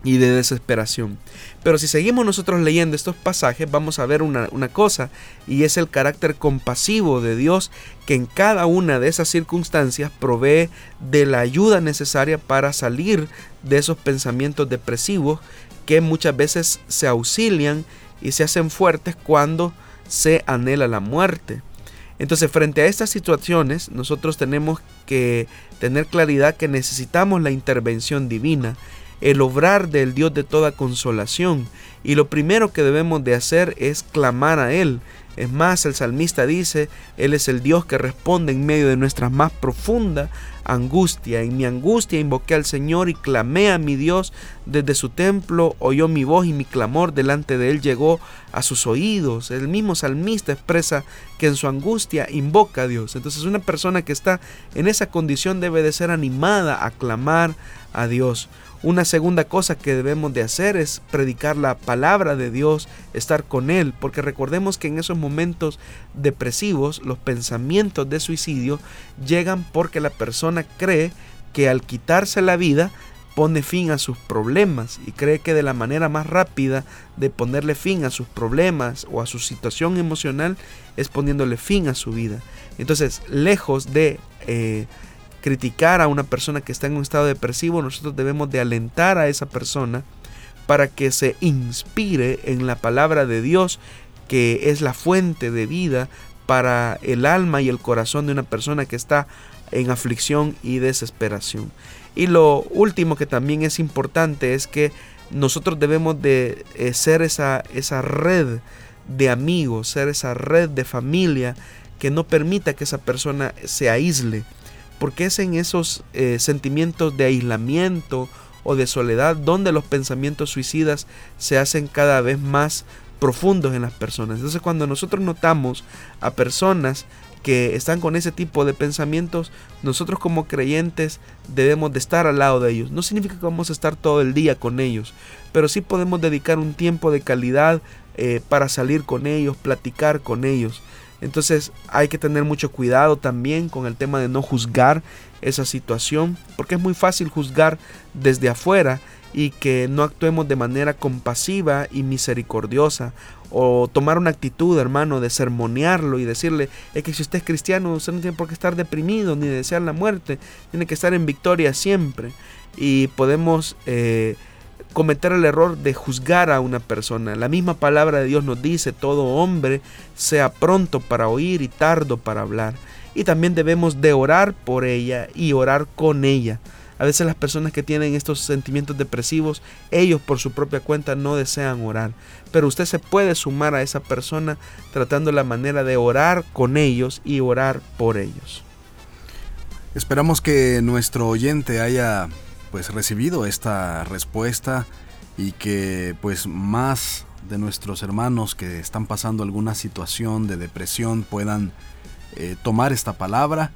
y de desesperación. Pero si seguimos nosotros leyendo estos pasajes, vamos a ver una, cosa, y es el carácter compasivo de Dios que en cada una de esas circunstancias provee de la ayuda necesaria para salir de esos pensamientos depresivos que muchas veces se auxilian y se hacen fuertes cuando se anhela la muerte. Entonces, frente a estas situaciones, nosotros tenemos que tener claridad que necesitamos la intervención divina el obrar del Dios de toda consolación. Y lo primero que debemos de hacer es clamar a Él. Es más, el salmista dice, Él es el Dios que responde en medio de nuestra más profunda angustia. En mi angustia invoqué al Señor y clamé a mi Dios desde su templo, oyó mi voz y mi clamor delante de Él llegó a sus oídos. El mismo salmista expresa que en su angustia invoca a Dios. Entonces una persona que está en esa condición debe de ser animada a clamar a Dios. Una segunda cosa que debemos de hacer es predicar la palabra de Dios, estar con Él, porque recordemos que en esos momentos depresivos los pensamientos de suicidio llegan porque la persona cree que al quitarse la vida pone fin a sus problemas y cree que de la manera más rápida de ponerle fin a sus problemas o a su situación emocional es poniéndole fin a su vida. Entonces, lejos de eh, criticar a una persona que está en un estado depresivo, nosotros debemos de alentar a esa persona para que se inspire en la palabra de Dios, que es la fuente de vida para el alma y el corazón de una persona que está en aflicción y desesperación. Y lo último que también es importante es que nosotros debemos de eh, ser esa, esa red de amigos, ser esa red de familia que no permita que esa persona se aísle, porque es en esos eh, sentimientos de aislamiento o de soledad donde los pensamientos suicidas se hacen cada vez más profundos en las personas. Entonces cuando nosotros notamos a personas que están con ese tipo de pensamientos, nosotros como creyentes debemos de estar al lado de ellos. No significa que vamos a estar todo el día con ellos, pero sí podemos dedicar un tiempo de calidad eh, para salir con ellos, platicar con ellos. Entonces hay que tener mucho cuidado también con el tema de no juzgar esa situación, porque es muy fácil juzgar desde afuera y que no actuemos de manera compasiva y misericordiosa o tomar una actitud, hermano, de sermonearlo y decirle, es que si usted es cristiano, usted no tiene por qué estar deprimido ni desear la muerte, tiene que estar en victoria siempre. Y podemos eh, cometer el error de juzgar a una persona. La misma palabra de Dios nos dice, todo hombre sea pronto para oír y tardo para hablar. Y también debemos de orar por ella y orar con ella. A veces las personas que tienen estos sentimientos depresivos, ellos por su propia cuenta no desean orar. Pero usted se puede sumar a esa persona tratando la manera de orar con ellos y orar por ellos. Esperamos que nuestro oyente haya pues recibido esta respuesta y que pues más de nuestros hermanos que están pasando alguna situación de depresión puedan eh, tomar esta palabra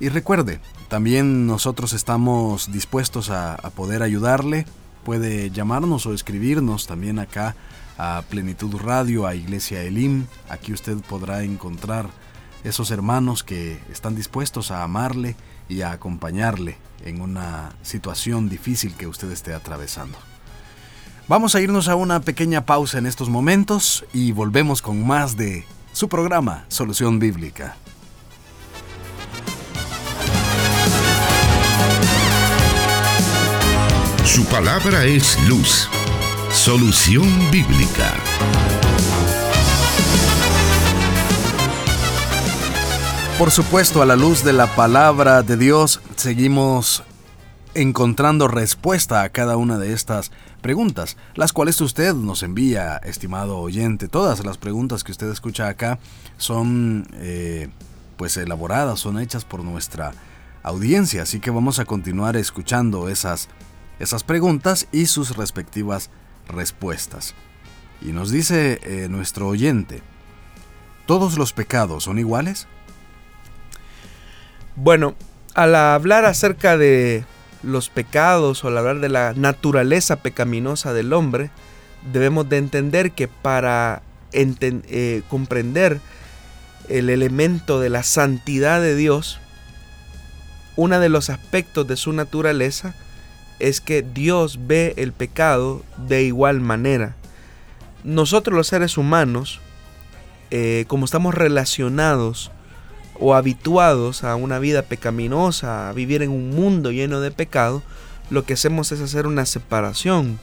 y recuerde, también nosotros estamos dispuestos a, poder ayudarle. Puede llamarnos o escribirnos también acá a Plenitud Radio, a Iglesia Elim. Aquí usted podrá encontrar esos hermanos que están dispuestos a amarle y a acompañarle en una situación difícil que usted esté atravesando. Vamos a irnos a una pequeña pausa en estos momentos y volvemos con más de su programa Solución Bíblica. Su palabra es luz. Solución bíblica. Por supuesto, a la luz de la palabra de Dios, seguimos encontrando respuesta a cada una de estas preguntas, las cuales usted nos envía, estimado oyente. Todas las preguntas que usted escucha acá son eh, pues elaboradas, son hechas por nuestra audiencia, así que vamos a continuar escuchando esas esas preguntas y sus respectivas respuestas. Y nos dice eh, nuestro oyente, ¿todos los pecados son iguales? Bueno, al hablar acerca de los pecados o al hablar de la naturaleza pecaminosa del hombre, debemos de entender que para eh, comprender el elemento de la santidad de Dios, uno de los aspectos de su naturaleza es que Dios ve el pecado de igual manera. Nosotros los seres humanos, eh, como estamos relacionados o habituados a una vida pecaminosa, a vivir en un mundo lleno de pecado, lo que hacemos es hacer una separación.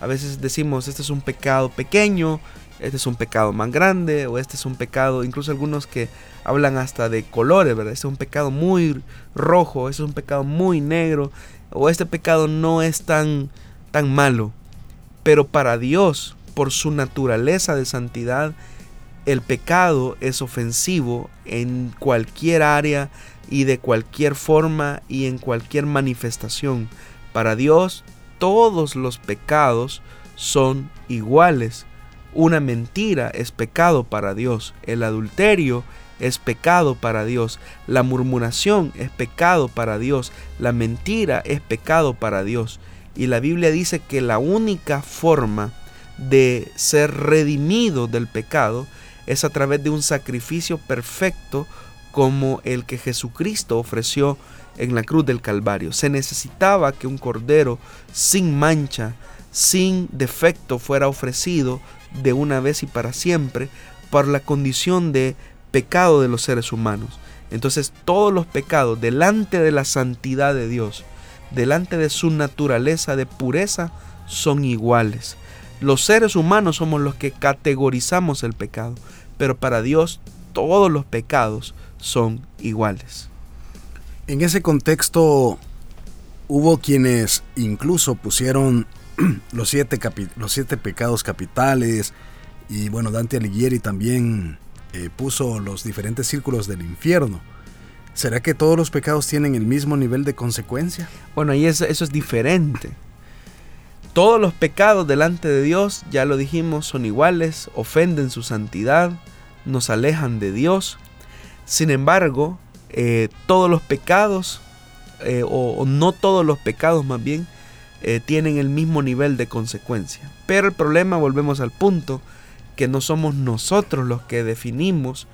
A veces decimos, este es un pecado pequeño, este es un pecado más grande, o este es un pecado, incluso algunos que hablan hasta de colores, ¿verdad? Este es un pecado muy rojo, este es un pecado muy negro, o este pecado no es tan, tan malo. Pero para Dios, por su naturaleza de santidad, el pecado es ofensivo en cualquier área y de cualquier forma y en cualquier manifestación. Para Dios, todos los pecados son iguales. Una mentira es pecado para Dios. El adulterio es pecado para Dios. La murmuración es pecado para Dios. La mentira es pecado para Dios. Y la Biblia dice que la única forma de ser redimido del pecado es a través de un sacrificio perfecto como el que Jesucristo ofreció en la cruz del Calvario. Se necesitaba que un cordero sin mancha, sin defecto, fuera ofrecido de una vez y para siempre por la condición de pecado de los seres humanos. Entonces todos los pecados delante de la santidad de Dios, delante de su naturaleza de pureza, son iguales. Los seres humanos somos los que categorizamos el pecado, pero para Dios todos los pecados son iguales. En ese contexto hubo quienes incluso pusieron los siete, los siete pecados capitales y bueno, Dante Alighieri también eh, puso los diferentes círculos del infierno. ¿Será que todos los pecados tienen el mismo nivel de consecuencia? Bueno, ahí eso es diferente. Todos los pecados delante de Dios, ya lo dijimos, son iguales, ofenden su santidad, nos alejan de Dios. Sin embargo, eh, todos los pecados, eh, o, no todos los pecados más bien, tienen el mismo nivel de consecuencia. Pero el problema, volvemos al punto, que no somos nosotros los que definimos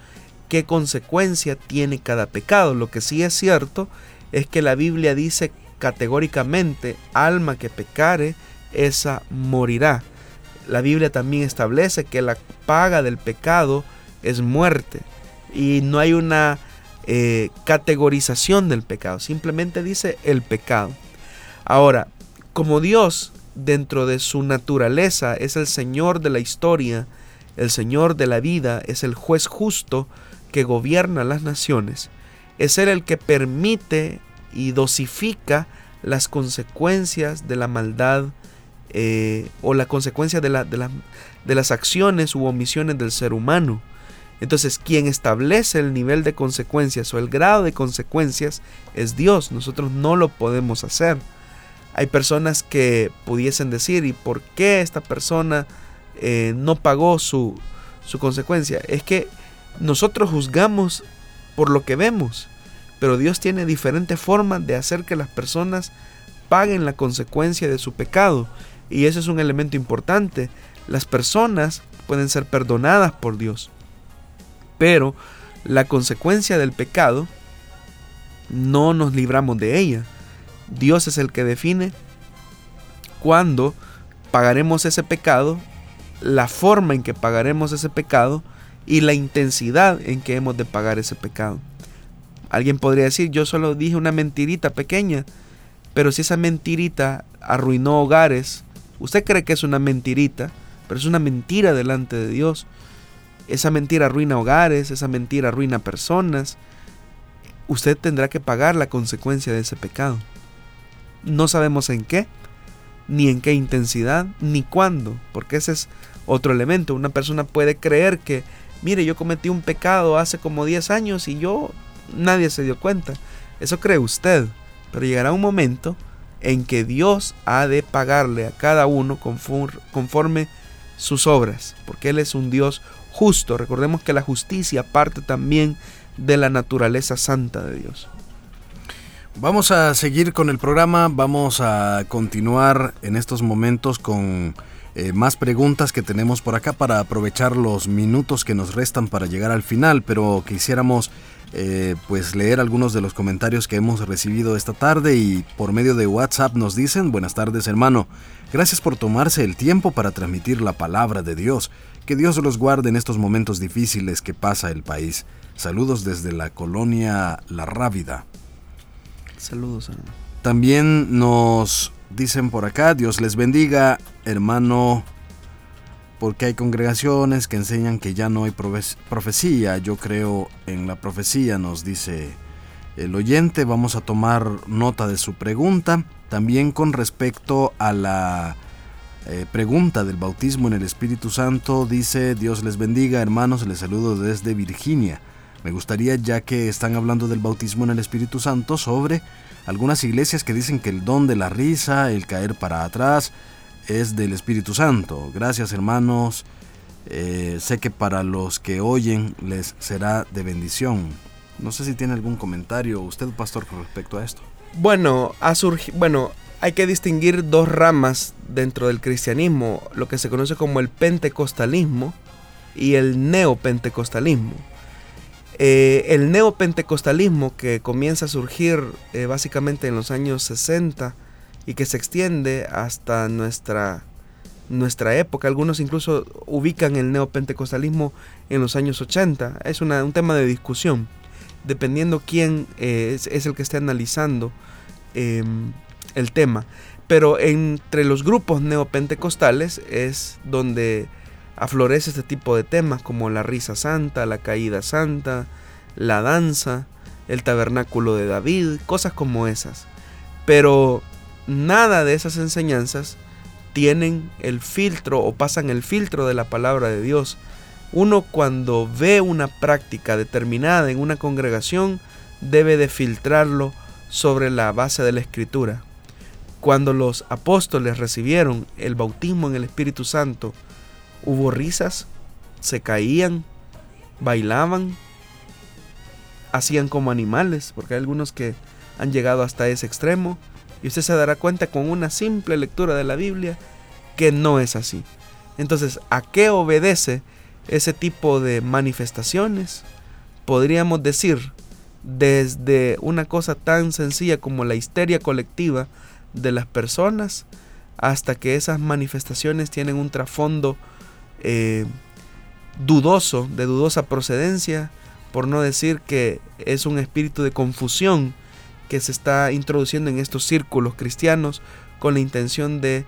qué consecuencia tiene cada pecado. Lo que sí es cierto es que la Biblia dice categóricamente, alma que pecare, esa morirá. La Biblia también establece que la paga del pecado es muerte. Y no hay una eh, categorización del pecado, simplemente dice el pecado. Ahora, como Dios dentro de su naturaleza es el Señor de la historia, el Señor de la vida, es el juez justo que gobierna las naciones, es Él el que permite y dosifica las consecuencias de la maldad eh, o la consecuencia de, de las acciones u omisiones del ser humano. Entonces, quien establece el nivel de consecuencias o el grado de consecuencias es Dios. Nosotros no lo podemos hacer. Hay personas que pudiesen decir, ¿y por qué esta persona eh, no pagó su, su consecuencia? Es que nosotros juzgamos por lo que vemos, pero Dios tiene diferentes formas de hacer que las personas paguen la consecuencia de su pecado. Y eso es un elemento importante. Las personas pueden ser perdonadas por Dios pero la consecuencia del pecado no nos libramos de ella. Dios es el que define cuándo pagaremos ese pecado, la forma en que pagaremos ese pecado y la intensidad en que hemos de pagar ese pecado. Alguien podría decir, yo solo dije una mentirita pequeña, pero si esa mentirita arruinó hogares, usted cree que es una mentirita, pero es una mentira delante de Dios. Esa mentira arruina hogares, esa mentira arruina personas. Usted tendrá que pagar la consecuencia de ese pecado. No sabemos en qué, ni en qué intensidad, ni cuándo, porque ese es otro elemento. Una persona puede creer que, mire, yo cometí un pecado hace como 10 años y yo nadie se dio cuenta. Eso cree usted, pero llegará un momento en que Dios ha de pagarle a cada uno conforme sus obras, porque Él es un Dios justo. Recordemos que la justicia parte también de la naturaleza santa de Dios. Vamos a seguir con el programa, vamos a continuar en estos momentos con eh, más preguntas que tenemos por acá para aprovechar los minutos que nos restan para llegar al final, pero quisiéramos eh, pues leer algunos de los comentarios que hemos recibido esta tarde y por medio de WhatsApp nos dicen, buenas tardes hermano, gracias por tomarse el tiempo para transmitir la palabra de Dios. Que Dios los guarde en estos momentos difíciles que pasa el país. Saludos desde la colonia La Rávida. Saludos. También nos dicen por acá, Dios les bendiga, hermano, porque hay congregaciones que enseñan que ya no hay profecía. Yo creo en la profecía, nos dice el oyente. Vamos a tomar nota de su pregunta. También con respecto a la eh, pregunta del bautismo en el Espíritu Santo dice, Dios les bendiga hermanos, les saludo desde Virginia. Me gustaría, ya que están hablando del bautismo en el Espíritu Santo, sobre algunas iglesias que dicen que el don de la risa, el caer para atrás, es del Espíritu Santo. Gracias hermanos, eh, sé que para los que oyen les será de bendición. No sé si tiene algún comentario usted, pastor, con respecto a esto. Bueno, ha surgido, bueno, hay que distinguir dos ramas dentro del cristianismo, lo que se conoce como el pentecostalismo y el neopentecostalismo. Eh, el neopentecostalismo que comienza a surgir eh, básicamente en los años 60 y que se extiende hasta nuestra, nuestra época. Algunos incluso ubican el neopentecostalismo en los años 80. Es un tema de discusión, dependiendo quién eh, es, el que esté analizando em, el tema. Pero entre los grupos neopentecostales es donde aflorece este tipo de temas como la risa santa, la caída santa, la danza, el tabernáculo de David, cosas como esas. Pero nada de esas enseñanzas tienen el filtro o pasan el filtro de la palabra de Dios. Uno cuando ve una práctica determinada en una congregación debe de filtrarlo sobre la base de la escritura. Cuando los apóstoles recibieron el bautismo en el Espíritu Santo, Hubo risas, se caían, bailaban, hacían como animales, porque hay algunos que han llegado hasta ese extremo, y usted se dará cuenta con una simple lectura de la Biblia que no es así. Entonces, ¿a qué obedece ese tipo de manifestaciones? Podríamos decir, desde una cosa tan sencilla como la histeria colectiva de las personas, hasta que esas manifestaciones tienen un trasfondo eh, dudoso, de dudosa procedencia, por no decir que es un espíritu de confusión que se está introduciendo en estos círculos cristianos con la intención de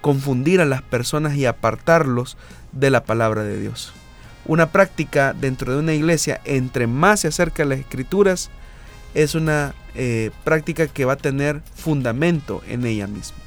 confundir a las personas y apartarlos de la palabra de Dios. Una práctica dentro de una iglesia, entre más se acerca a las escrituras, es una eh, práctica que va a tener fundamento en ella misma.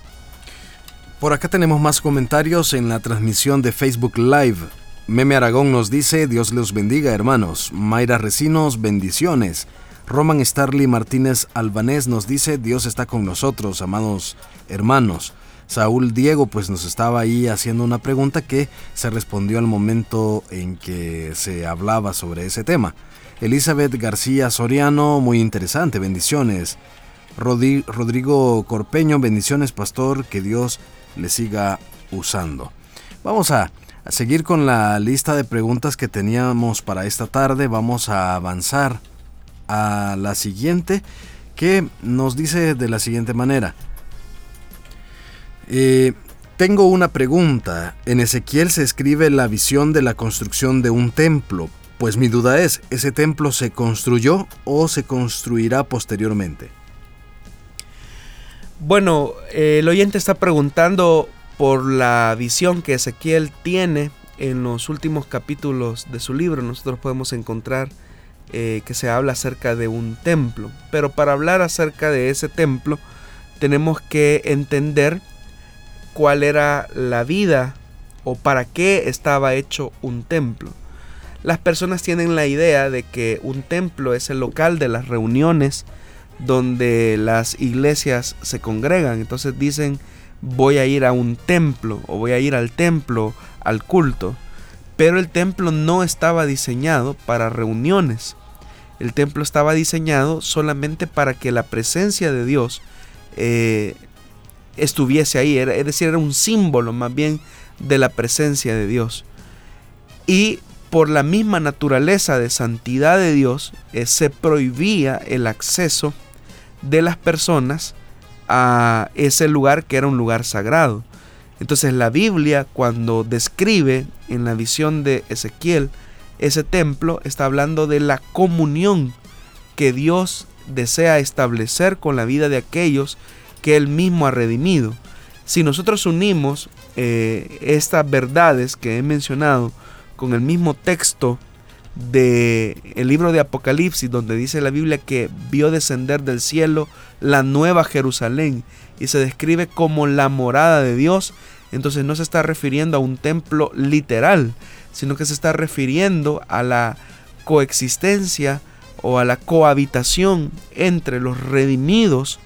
Por acá tenemos más comentarios en la transmisión de Facebook Live. Meme Aragón nos dice, Dios los bendiga hermanos. Mayra Recinos, bendiciones. Roman Starly Martínez Albanés nos dice, Dios está con nosotros, amados hermanos. Saúl Diego pues nos estaba ahí haciendo una pregunta que se respondió al momento en que se hablaba sobre ese tema. Elizabeth García Soriano, muy interesante, bendiciones. Rodrigo Corpeño, bendiciones pastor, que Dios le siga usando. Vamos a, seguir con la lista de preguntas que teníamos para esta tarde. Vamos a avanzar a la siguiente que nos dice de la siguiente manera. Eh, tengo una pregunta. En Ezequiel se escribe la visión de la construcción de un templo. Pues mi duda es, ¿ese templo se construyó o se construirá posteriormente? Bueno, eh, el oyente está preguntando por la visión que Ezequiel tiene en los últimos capítulos de su libro. Nosotros podemos encontrar eh, que se habla acerca de un templo. Pero para hablar acerca de ese templo tenemos que entender cuál era la vida o para qué estaba hecho un templo. Las personas tienen la idea de que un templo es el local de las reuniones, donde las iglesias se congregan. Entonces dicen, voy a ir a un templo o voy a ir al templo, al culto. Pero el templo no estaba diseñado para reuniones. El templo estaba diseñado solamente para que la presencia de Dios eh, estuviese ahí. es decir, era un símbolo más bien de la presencia de Dios. Y por la misma naturaleza de santidad de Dios, eh, se prohibía el acceso de las personas a ese lugar que era un lugar sagrado. Entonces la Biblia cuando describe en la visión de Ezequiel ese templo está hablando de la comunión que Dios desea establecer con la vida de aquellos que Él mismo ha redimido. Si nosotros unimos eh, estas verdades que he mencionado con el mismo texto de el libro de Apocalipsis donde dice la Biblia que vio descender del cielo la nueva Jerusalén y se describe como la morada de Dios, entonces no se está refiriendo a un templo literal, sino que se está refiriendo a la coexistencia o a la cohabitación entre los redimidos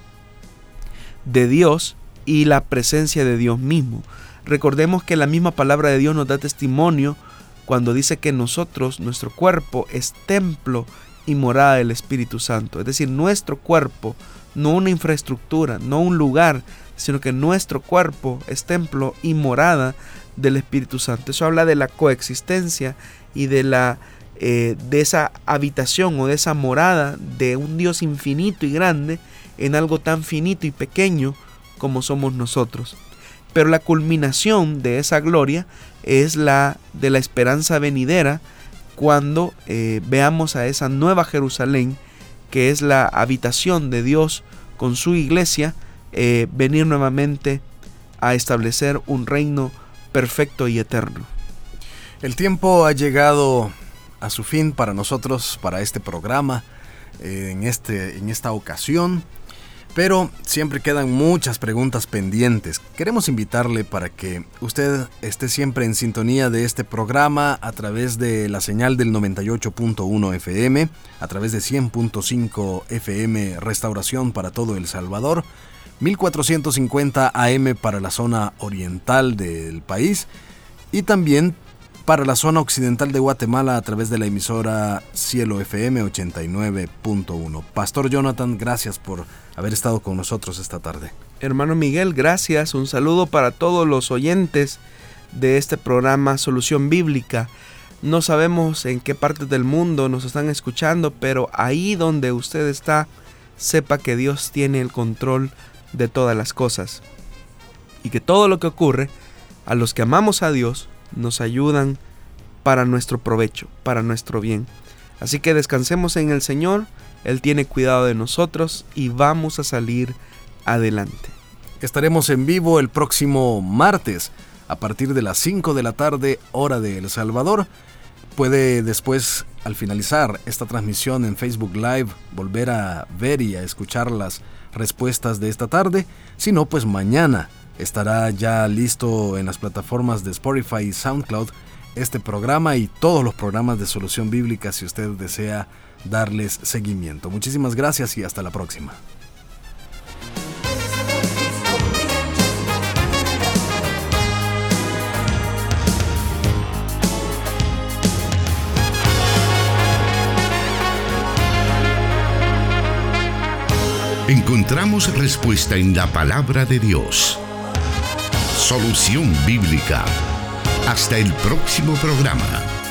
de Dios y la presencia de Dios mismo. Recordemos que la misma palabra de Dios nos da testimonio cuando dice que nosotros, nuestro cuerpo, es templo y morada del Espíritu Santo. Es decir, nuestro cuerpo, no una infraestructura, no un lugar, sino que nuestro cuerpo es templo y morada del Espíritu Santo. Eso habla de la coexistencia y de la eh, de esa habitación o de esa morada de un Dios infinito y grande en algo tan finito y pequeño como somos nosotros. Pero la culminación de esa gloria es la de la esperanza venidera cuando eh, veamos a esa nueva Jerusalén, que es la habitación de Dios con su iglesia, eh, venir nuevamente a establecer un reino perfecto y eterno. El tiempo ha llegado a su fin para nosotros, para este programa, eh, en, este, en esta ocasión. Pero siempre quedan muchas preguntas pendientes. Queremos invitarle para que usted esté siempre en sintonía de este programa a través de la señal del 98.1 FM, a través de 100.5 FM Restauración para todo El Salvador, 1450 AM para la zona oriental del país y también para la zona occidental de Guatemala a través de la emisora Cielo FM 89.1. Pastor Jonathan, gracias por haber estado con nosotros esta tarde. Hermano Miguel, gracias. Un saludo para todos los oyentes de este programa Solución Bíblica. No sabemos en qué parte del mundo nos están escuchando, pero ahí donde usted está, sepa que Dios tiene el control de todas las cosas. Y que todo lo que ocurre, a los que amamos a Dios, nos ayudan para nuestro provecho, para nuestro bien. Así que descansemos en el Señor, Él tiene cuidado de nosotros y vamos a salir adelante. Estaremos en vivo el próximo martes a partir de las 5 de la tarde hora de El Salvador. Puede después, al finalizar esta transmisión en Facebook Live, volver a ver y a escuchar las respuestas de esta tarde. Si no, pues mañana estará ya listo en las plataformas de Spotify y SoundCloud este programa y todos los programas de solución bíblica si usted desea darles seguimiento. Muchísimas gracias y hasta la próxima. Encontramos respuesta en la palabra de Dios. Solución Bíblica. Hasta el próximo programa.